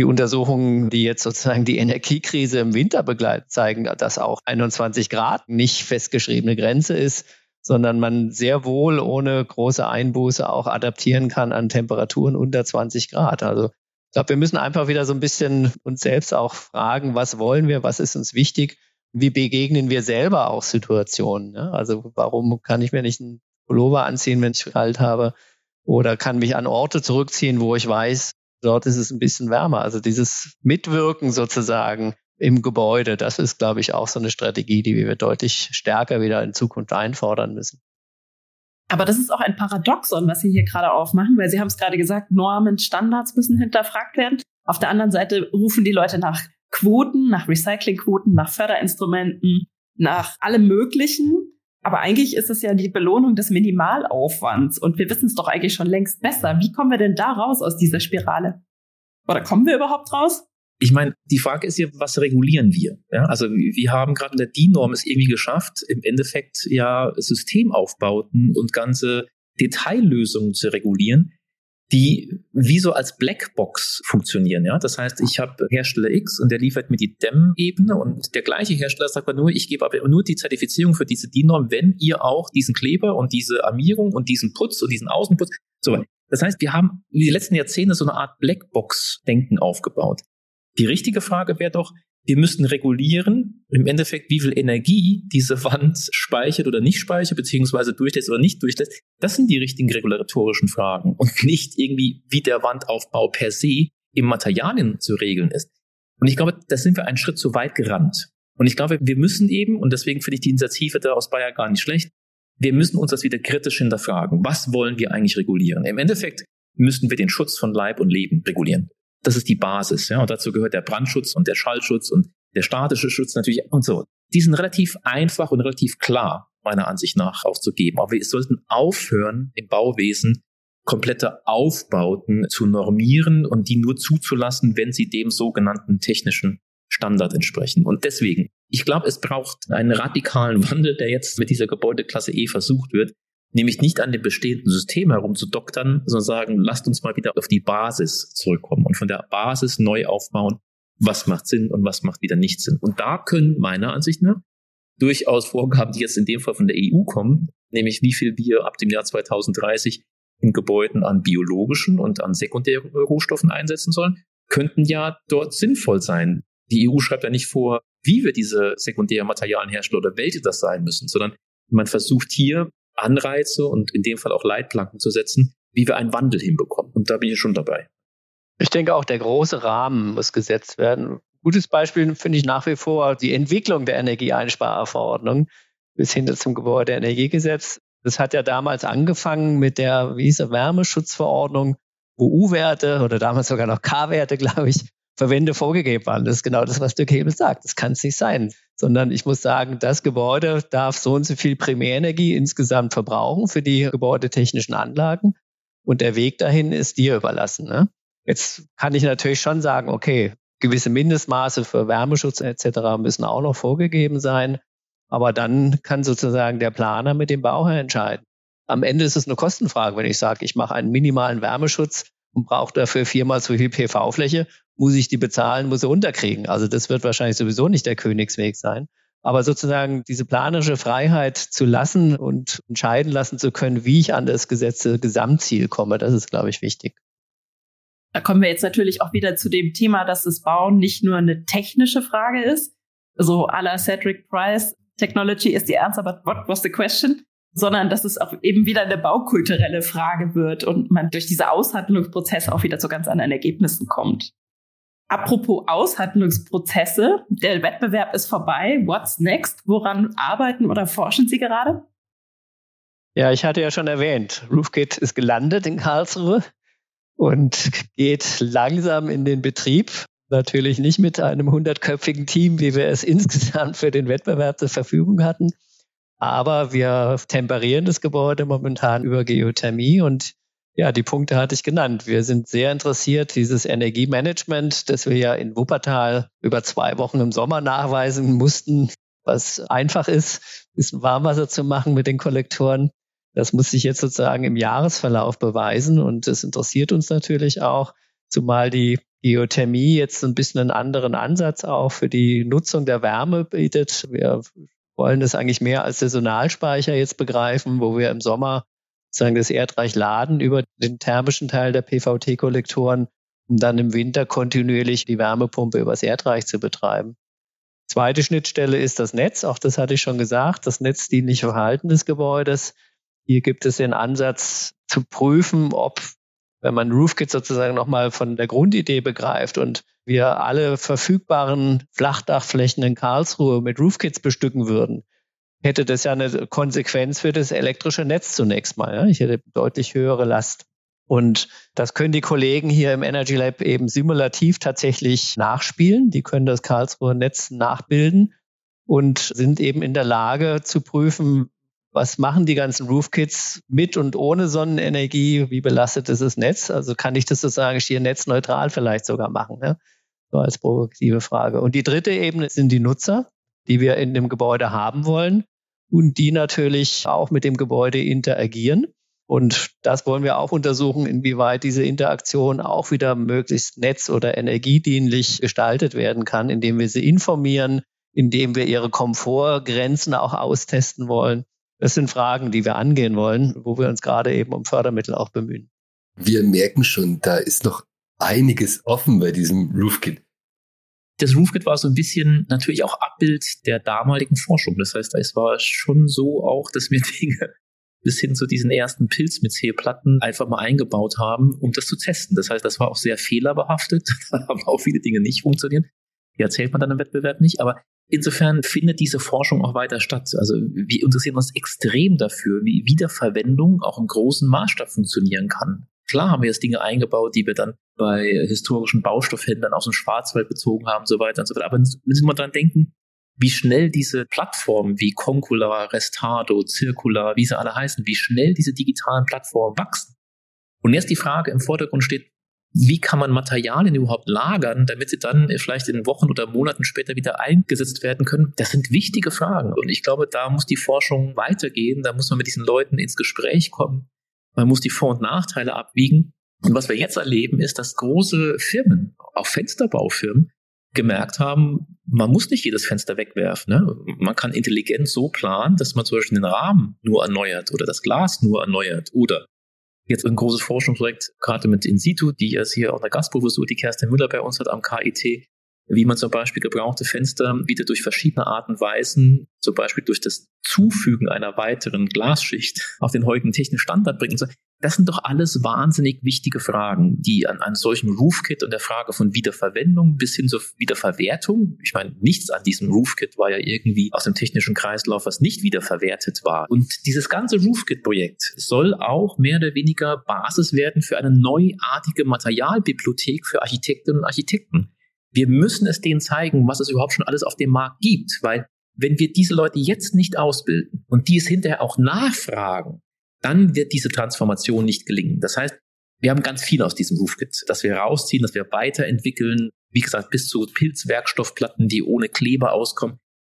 Die Untersuchungen, die jetzt sozusagen die Energiekrise im Winter begleiten, zeigen, dass auch 21 Grad nicht festgeschriebene Grenze ist, sondern man sehr wohl ohne große Einbuße auch adaptieren kann an Temperaturen unter 20 Grad. Also ich glaube, wir müssen einfach wieder so ein bisschen uns selbst auch fragen, was wollen wir, was ist uns wichtig, wie begegnen wir selber auch Situationen. Ne? Also warum kann ich mir nicht einen Pullover anziehen, wenn ich kalt habe? oder kann mich an Orte zurückziehen, wo ich weiß, dort ist es ein bisschen wärmer. Also dieses Mitwirken sozusagen im Gebäude, das ist, glaube ich, auch so eine Strategie, die wir deutlich stärker wieder in Zukunft einfordern müssen. Aber das ist auch ein Paradoxon, was Sie hier gerade aufmachen, weil Sie haben es gerade gesagt, Normen, Standards müssen hinterfragt werden. Auf der anderen Seite rufen die Leute nach Quoten, nach Recyclingquoten, nach Förderinstrumenten, nach allem Möglichen. Aber eigentlich ist es ja die Belohnung des Minimalaufwands und wir wissen es doch eigentlich schon längst besser. Wie kommen wir denn da raus aus dieser Spirale? Oder kommen wir überhaupt raus? Ich meine, die Frage ist ja, was regulieren wir? Ja, also wir haben gerade in der DIN-Norm es irgendwie geschafft, im Endeffekt ja Systemaufbauten und ganze Detaillösungen zu regulieren, die wie so als Blackbox funktionieren. Ja, das heißt, ich habe Hersteller X und der liefert mir die DEM-Ebene und der gleiche Hersteller sagt aber nur, ich gebe aber nur die Zertifizierung für diese DIN-Norm, wenn ihr auch diesen Kleber und diese Armierung und diesen Putz und diesen Außenputz so. Das heißt, wir haben in den letzten Jahrzehnten so eine Art Blackbox-Denken aufgebaut. Die richtige Frage wäre doch, wir müssten regulieren, im Endeffekt, wie viel Energie diese Wand speichert oder nicht speichert, beziehungsweise durchlässt oder nicht durchlässt. Das sind die richtigen regulatorischen Fragen und nicht irgendwie, wie der Wandaufbau per se im Materialien zu regeln ist. Und ich glaube, da sind wir einen Schritt zu weit gerannt. Und ich glaube, wir müssen eben, und deswegen finde ich die Initiative da aus Bayer gar nicht schlecht, wir müssen uns das wieder kritisch hinterfragen. Was wollen wir eigentlich regulieren? Im Endeffekt müssten wir den Schutz von Leib und Leben regulieren. Das ist die Basis, ja. Und dazu gehört der Brandschutz und der Schallschutz und der statische Schutz natürlich und so. Die sind relativ einfach und relativ klar, meiner Ansicht nach, aufzugeben. Aber wir sollten aufhören, im Bauwesen komplette Aufbauten zu normieren und die nur zuzulassen, wenn sie dem sogenannten technischen Standard entsprechen. Und deswegen, ich glaube, es braucht einen radikalen Wandel, der jetzt mit dieser Gebäudeklasse E versucht wird, nämlich nicht an dem bestehenden System herumzudoktern, sondern sagen, lasst uns mal wieder auf die Basis zurückkommen und von der Basis neu aufbauen, was macht Sinn und was macht wieder nicht Sinn. Und da können meiner Ansicht nach durchaus Vorgaben, die jetzt in dem Fall von der EU kommen, nämlich wie viel wir ab dem Jahr 2030 in Gebäuden an biologischen und an sekundären Rohstoffen einsetzen sollen, könnten ja dort sinnvoll sein. Die EU schreibt ja nicht vor, wie wir diese sekundären Materialien herstellen oder welche das sein müssen, sondern man versucht hier Anreize und in dem Fall auch Leitplanken zu setzen, wie wir einen Wandel hinbekommen. Und da bin ich schon dabei. Ich denke auch, der große Rahmen muss gesetzt werden. Gutes Beispiel finde ich nach wie vor die Entwicklung der Energieeinsparverordnung bis hin zum Gebäudeenergiegesetz. Das hat ja damals angefangen mit der, wie hieß er, Wärmeschutzverordnung, wo U-Werte oder damals sogar noch K-Werte, glaube ich, Verwende vorgegeben waren. Das ist genau das, was Dirk Hebel sagt. Das kann es nicht sein. Sondern ich muss sagen, das Gebäude darf so und so viel Primärenergie insgesamt verbrauchen für die gebäudetechnischen Anlagen. Und der Weg dahin ist dir überlassen. Ne? Jetzt kann ich natürlich schon sagen, okay, gewisse Mindestmaße für Wärmeschutz etc. müssen auch noch vorgegeben sein. Aber dann kann sozusagen der Planer mit dem Bauherr entscheiden. Am Ende ist es eine Kostenfrage, wenn ich sage, ich mache einen minimalen Wärmeschutz und brauche dafür viermal so viel PV-Fläche muss ich die bezahlen, muss er unterkriegen. Also das wird wahrscheinlich sowieso nicht der Königsweg sein. Aber sozusagen diese planische Freiheit zu lassen und entscheiden lassen zu können, wie ich an das gesetzte Gesamtziel komme, das ist, glaube ich, wichtig. Da kommen wir jetzt natürlich auch wieder zu dem Thema, dass das Bauen nicht nur eine technische Frage ist, so à la Cedric Price, Technology is the answer, but what was the question? Sondern dass es auch eben wieder eine baukulturelle Frage wird und man durch diese Aushandlungsprozesse auch wieder zu ganz anderen Ergebnissen kommt. Apropos Aushandlungsprozesse, der Wettbewerb ist vorbei. What's next? Woran arbeiten oder forschen Sie gerade? Ja, ich hatte ja schon erwähnt, Roofkit ist gelandet in Karlsruhe und geht langsam in den Betrieb. Natürlich nicht mit einem hundertköpfigen Team, wie wir es insgesamt für den Wettbewerb zur Verfügung hatten. Aber wir temperieren das Gebäude momentan über Geothermie und ja, die Punkte hatte ich genannt. Wir sind sehr interessiert, dieses Energiemanagement, das wir ja in Wuppertal über zwei Wochen im Sommer nachweisen mussten, was einfach ist, ein bisschen Warmwasser zu machen mit den Kollektoren. Das muss sich jetzt sozusagen im Jahresverlauf beweisen und das interessiert uns natürlich auch, zumal die Geothermie jetzt ein bisschen einen anderen Ansatz auch für die Nutzung der Wärme bietet. Wir wollen das eigentlich mehr als Saisonalspeicher jetzt begreifen, wo wir im Sommer sagen das Erdreich laden über den thermischen Teil der PVT-Kollektoren, um dann im Winter kontinuierlich die Wärmepumpe übers Erdreich zu betreiben. Zweite Schnittstelle ist das Netz. Auch das hatte ich schon gesagt. Das netzdienliche Verhalten des Gebäudes. Hier gibt es den Ansatz zu prüfen, ob, wenn man Roofkit sozusagen nochmal von der Grundidee begreift und wir alle verfügbaren Flachdachflächen in Karlsruhe mit Roofkits bestücken würden, hätte das ja eine Konsequenz für das elektrische Netz zunächst mal. Ja? Ich hätte deutlich höhere Last. Und das können die Kollegen hier im Energy Lab eben simulativ tatsächlich nachspielen. Die können das Karlsruher Netz nachbilden und sind eben in der Lage zu prüfen, was machen die ganzen Roofkits mit und ohne Sonnenenergie? Wie belastet ist das Netz? Also kann ich das sozusagen hier netzneutral vielleicht sogar machen? Ja? So als provokative Frage. Und die dritte Ebene sind die Nutzer, die wir in dem Gebäude haben wollen und die natürlich auch mit dem Gebäude interagieren. Und das wollen wir auch untersuchen, inwieweit diese Interaktion auch wieder möglichst netz- oder energiedienlich gestaltet werden kann, indem wir sie informieren, indem wir ihre Komfortgrenzen auch austesten wollen. Das sind Fragen, die wir angehen wollen, wo wir uns gerade eben um Fördermittel auch bemühen. Wir merken schon, da ist noch einiges offen bei diesem Roofkit. Das Roofkit war so ein bisschen natürlich auch Abbild der damaligen Forschung. Das heißt, es war schon so auch, dass wir Dinge bis hin zu diesen ersten Pilz mit C-Platten einfach mal eingebaut haben, um das zu testen. Das heißt, das war auch sehr fehlerbehaftet. Da haben auch viele Dinge nicht funktioniert. Die erzählt man dann im Wettbewerb nicht. Aber insofern findet diese Forschung auch weiter statt. Also wir interessieren uns extrem dafür, wie Wiederverwendung auch im großen Maßstab funktionieren kann. Klar haben wir jetzt Dinge eingebaut, die wir dann bei historischen Baustoffhändlern aus dem Schwarzwald bezogen haben, so weiter und so weiter. Aber müssen wir dran denken, wie schnell diese Plattformen wie Concula, Restado, Circular, wie sie alle heißen, wie schnell diese digitalen Plattformen wachsen. Und jetzt die Frage im Vordergrund steht, wie kann man Materialien überhaupt lagern, damit sie dann vielleicht in Wochen oder Monaten später wieder eingesetzt werden können? Das sind wichtige Fragen. Und ich glaube, da muss die Forschung weitergehen. Da muss man mit diesen Leuten ins Gespräch kommen. Man muss die Vor- und Nachteile abwiegen. Und was wir jetzt erleben, ist, dass große Firmen, auch Fensterbaufirmen, gemerkt haben, man muss nicht jedes Fenster wegwerfen. Ne? Man kann intelligent so planen, dass man zum Beispiel den Rahmen nur erneuert oder das Glas nur erneuert oder jetzt ein großes Forschungsprojekt, gerade mit In situ, die jetzt hier auch eine Gastprofessur, die Kerstin Müller bei uns hat am KIT, wie man zum Beispiel gebrauchte Fenster wieder durch verschiedene Arten Weisen, zum Beispiel durch das Zufügen einer weiteren Glasschicht auf den heutigen technischen Standard bringen. Das sind doch alles wahnsinnig wichtige Fragen, die an einem solchen Roofkit und der Frage von Wiederverwendung bis hin zur Wiederverwertung, ich meine, nichts an diesem Roofkit war ja irgendwie aus dem technischen Kreislauf, was nicht wiederverwertet war. Und dieses ganze Roofkit-Projekt soll auch mehr oder weniger Basis werden für eine neuartige Materialbibliothek für Architektinnen und Architekten. Wir müssen es denen zeigen, was es überhaupt schon alles auf dem Markt gibt, weil wenn wir diese Leute jetzt nicht ausbilden und die es hinterher auch nachfragen, dann wird diese Transformation nicht gelingen. Das heißt, wir haben ganz viel aus diesem Roofkit, dass wir rausziehen, dass wir weiterentwickeln, wie gesagt, bis zu Pilzwerkstoffplatten, die ohne Kleber auskommen.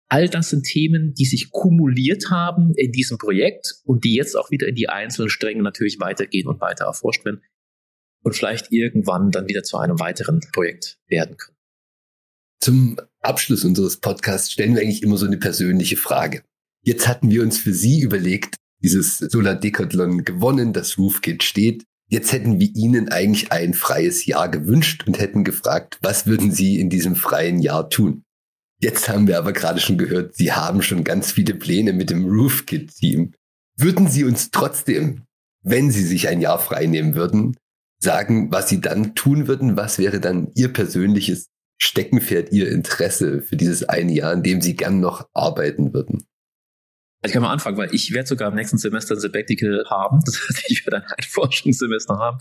All das sind Themen, die sich kumuliert haben in diesem Projekt und die jetzt auch wieder in die einzelnen Stränge natürlich weitergehen und weiter erforscht werden und vielleicht irgendwann dann wieder zu einem weiteren Projekt werden können. Zum Abschluss unseres Podcasts stellen wir eigentlich immer so eine persönliche Frage. Jetzt hatten wir uns für Sie überlegt, dieses Solar Decathlon gewonnen, das Roofkit steht. Jetzt hätten wir Ihnen eigentlich ein freies Jahr gewünscht und hätten gefragt, was würden Sie in diesem freien Jahr tun? Jetzt haben wir aber gerade schon gehört, Sie haben schon ganz viele Pläne mit dem Roofkit-Team. Würden Sie uns trotzdem, wenn Sie sich ein Jahr frei nehmen würden, sagen, was Sie dann tun würden? Was wäre dann Ihr persönliches Steckenpferd, Ihr Interesse für dieses eine Jahr, in dem Sie gern noch arbeiten würden? Ich kann mal anfangen, weil ich werde sogar im nächsten Semester ein Sabbatical haben. Das heißt, ich werde ein Forschungssemester haben.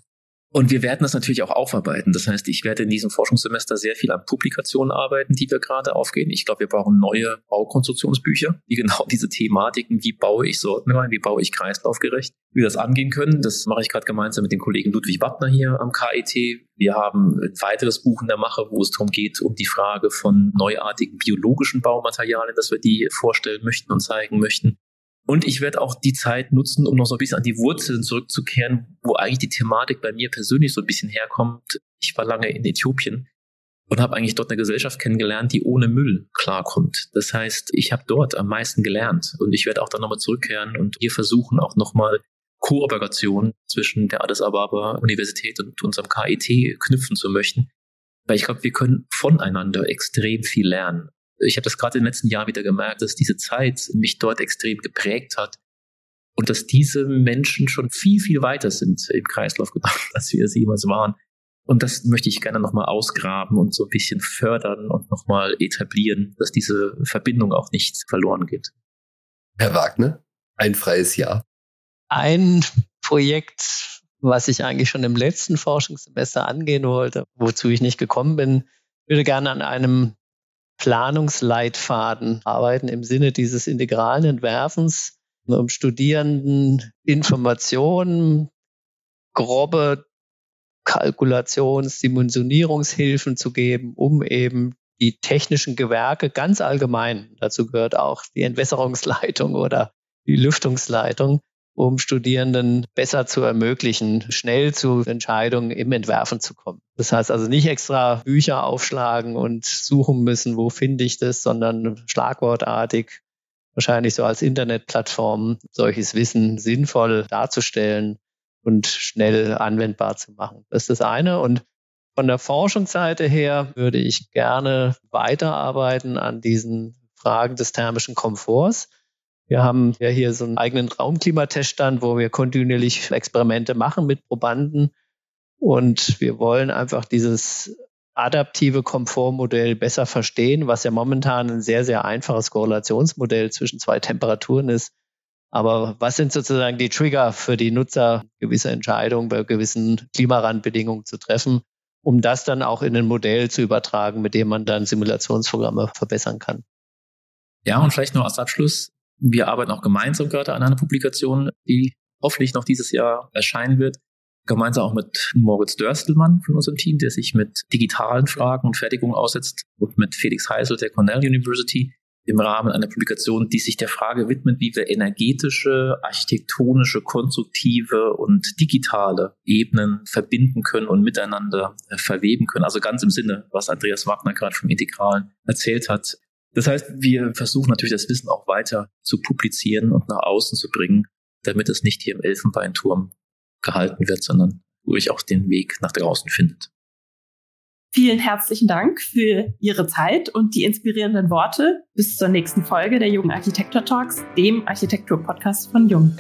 Und wir werden das natürlich auch aufarbeiten. Das heißt, ich werde in diesem Forschungssemester sehr viel an Publikationen arbeiten, die wir gerade aufgehen. Ich glaube, wir brauchen neue Baukonstruktionsbücher, die genau diese Thematiken, wie baue ich Sorten rein, wie baue ich kreislaufgerecht, wie wir das angehen können. Das mache ich gerade gemeinsam mit dem Kollegen Ludwig Wappner hier am KIT. Wir haben ein weiteres Buch in der Mache, wo es darum geht, um die Frage von neuartigen biologischen Baumaterialien, dass wir die vorstellen möchten und zeigen möchten. Und ich werde auch die Zeit nutzen, um noch so ein bisschen an die Wurzeln zurückzukehren, wo eigentlich die Thematik bei mir persönlich so ein bisschen herkommt. Ich war lange in Äthiopien und habe eigentlich dort eine Gesellschaft kennengelernt, die ohne Müll klarkommt. Das heißt, ich habe dort am meisten gelernt und ich werde auch dann nochmal zurückkehren und hier versuchen auch nochmal Kooperation zwischen der Addis Ababa Universität und unserem KIT knüpfen zu möchten. Weil ich glaube, wir können voneinander extrem viel lernen ich habe das gerade im letzten Jahr wieder gemerkt, dass diese Zeit mich dort extrem geprägt hat. und dass diese Menschen schon viel, viel weiter sind im Kreislauf gedacht, als wir es jemals waren. Und das möchte ich gerne nochmal ausgraben und so ein bisschen fördern und nochmal etablieren, dass diese Verbindung auch nicht verloren geht. Herr Wagner, ein freies Jahr. Ein Projekt, was ich eigentlich schon im letzten Forschungssemester angehen wollte, wozu ich nicht gekommen bin, würde gerne an einem Planungsleitfaden arbeiten im Sinne dieses integralen Entwerfens, um Studierenden Informationen, grobe Kalkulations-, Dimensionierungshilfen zu geben, um eben die technischen Gewerke ganz allgemein, dazu gehört auch die Entwässerungsleitung oder die Lüftungsleitung, um Studierenden besser zu ermöglichen, schnell zu Entscheidungen im Entwerfen zu kommen. Das heißt also nicht extra Bücher aufschlagen und suchen müssen, wo finde ich das, sondern schlagwortartig, wahrscheinlich so als Internetplattform, solches Wissen sinnvoll darzustellen und schnell anwendbar zu machen. Das ist das eine. Und von der Forschungsseite her würde ich gerne weiterarbeiten an diesen Fragen des thermischen Komforts. Wir haben ja hier so einen eigenen Raumklimateststand, wo wir kontinuierlich Experimente machen mit Probanden. Und wir wollen einfach dieses adaptive Komfortmodell besser verstehen, was ja momentan ein sehr, sehr einfaches Korrelationsmodell zwischen zwei Temperaturen ist. Aber was sind sozusagen die Trigger für die Nutzer, gewisse Entscheidungen bei gewissen Klimarandbedingungen zu treffen, um das dann auch in ein Modell zu übertragen, mit dem man dann Simulationsprogramme verbessern kann? Ja, und vielleicht nur als Abschluss. Wir arbeiten auch gemeinsam gerade an einer Publikation, die hoffentlich noch dieses Jahr erscheinen wird. Gemeinsam auch mit Moritz Dörstelmann von unserem Team, der sich mit digitalen Fragen und Fertigungen aussetzt und mit Felix Heisel der Cornell University im Rahmen einer Publikation, die sich der Frage widmet, wie wir energetische, architektonische, konstruktive und digitale Ebenen verbinden können und miteinander äh, verweben können. Also ganz im Sinne, was Andreas Wagner gerade vom Integralen erzählt hat. Das heißt, wir versuchen natürlich das Wissen auch weiter zu publizieren und nach außen zu bringen, damit es nicht hier im Elfenbeinturm gehalten wird, sondern ruhig auch den Weg nach draußen findet. Vielen herzlichen Dank für Ihre Zeit und die inspirierenden Worte. Bis zur nächsten Folge der Jungen Architektur Talks, dem Architektur-Podcast von Jung.